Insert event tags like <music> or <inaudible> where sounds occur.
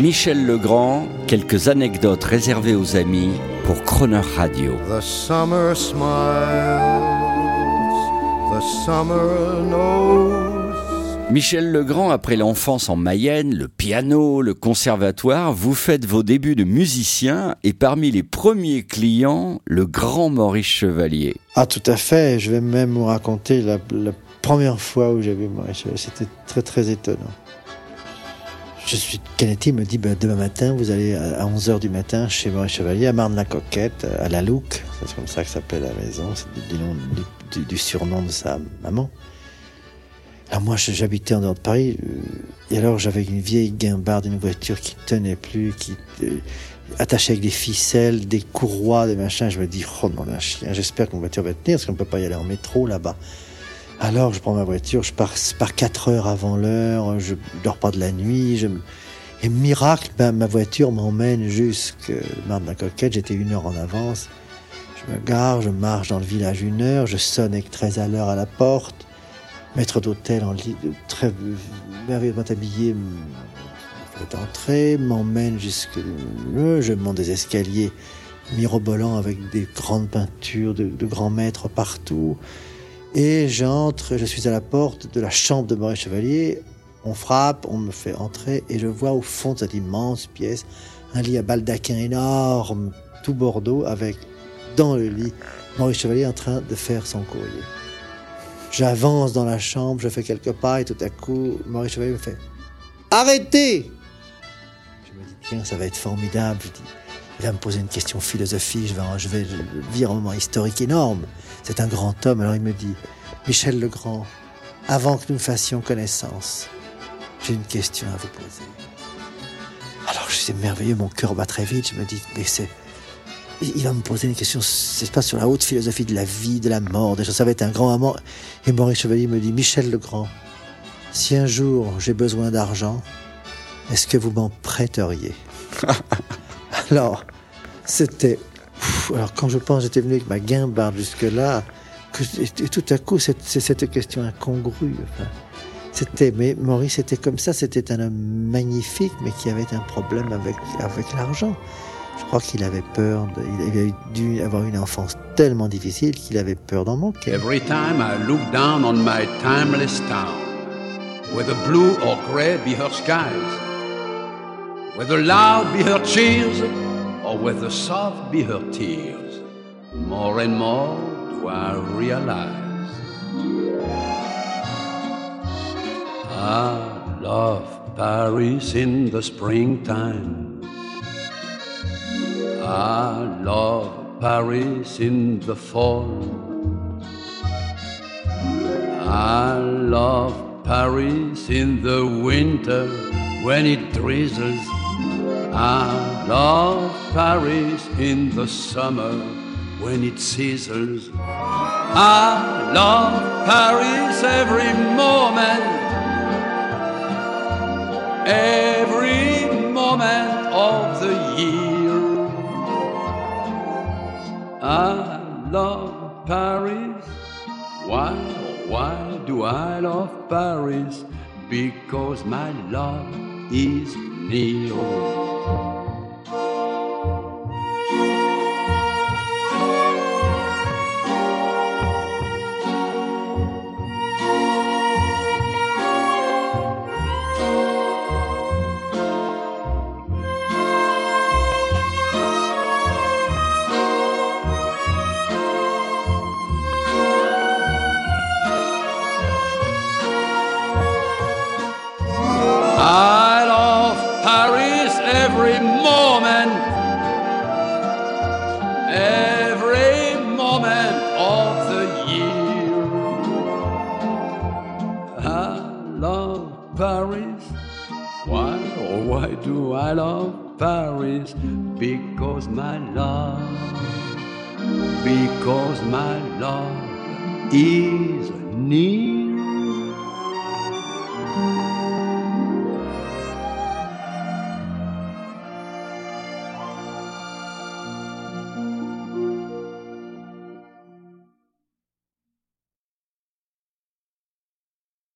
Michel Legrand, quelques anecdotes réservées aux amis pour Croner Radio. The summer smiles, the summer knows. Michel Legrand, après l'enfance en Mayenne, le piano, le conservatoire, vous faites vos débuts de musicien et parmi les premiers clients, le grand Maurice Chevalier. Ah tout à fait, je vais même vous raconter la, la première fois où j'ai vu Maurice Chevalier, c'était très très étonnant. Je suis Canetti me dit ben, demain matin vous allez à 11h du matin chez Maurice Chevalier à Marne-la-Coquette à la Louque, c'est comme ça que s'appelle la maison, c'est du, du- surnom de sa maman. Alors moi, j'habitais en dehors de Paris, euh, et alors j'avais une vieille guimbarde, une voiture qui tenait plus, qui euh, attachée avec des ficelles, des courroies, des machins. Je me dis, oh un chien, j'espère que ma voiture va tenir, parce qu'on peut pas y aller en métro là-bas. Alors je prends ma voiture, je pars, pars 4 heures avant l'heure, je dors pas de la nuit, je et miracle, ma voiture m'emmène jusque Marne la Coquette, j'étais une heure en avance. Je me gare, je marche dans le village une heure, je sonne avec 13 à l'heure à la porte. Maître d'hôtel en lit, de- très merveilleusement habillé, fait entrer, m'emmène jusque je monte des escaliers mirobolants avec des grandes peintures de grands maîtres partout. Et j'entre, je suis à la porte de la chambre de Maurice Chevalier. On frappe, on me fait entrer et je vois au fond de cette immense pièce un lit à baldaquin énorme, tout Bordeaux, avec dans le lit Maurice Chevalier en train de faire son courrier. J'avance dans la chambre, je fais quelques pas et tout à coup, Maurice Chevalier me fait Arrêtez Je me dis Tiens, ça va être formidable. Je dis Il va me poser une question philosophique, je vais, je vais vivre un moment historique énorme. C'est un grand homme, alors il me dit Michel Legrand, avant que nous fassions connaissance, j'ai une question à vous poser. Alors, je c'est merveilleux, mon cœur bat très vite. Je me dis, mais c'est. Il va me poser une question, c'est pas sur la haute philosophie de la vie, de la mort, des. Ça va être un grand moment. Et Maurice Chevalier me dit, Michel Legrand, si un jour j'ai besoin d'argent, est-ce que vous m'en prêteriez? <laughs> Alors, c'était. Alors, quand je pense, j'étais venu avec ma guimbarde jusque-là, que, et tout à coup, c'est cette question incongrue. C'était, mais Maurice était comme ça, c'était un homme magnifique, mais qui avait un problème avec, avec l'argent. Je crois qu'il avait peur, il avait dû avoir une enfance tellement difficile qu'il avait peur d'en manquer. Every time I look down on my timeless town, whether blue or gray be her skies, whether loud be her cheers, or whether soft be her tears, more and more do I realize I love Paris in the springtime. I love Paris in the fall. I love Paris in the winter when it drizzles. I love Paris in the summer when it sizzles. I love Paris every moment, every moment of the year. I love Paris. Why, why do I love Paris? Because my love is near. I Why, oh, why do I love Paris? Because my love, because my love is near.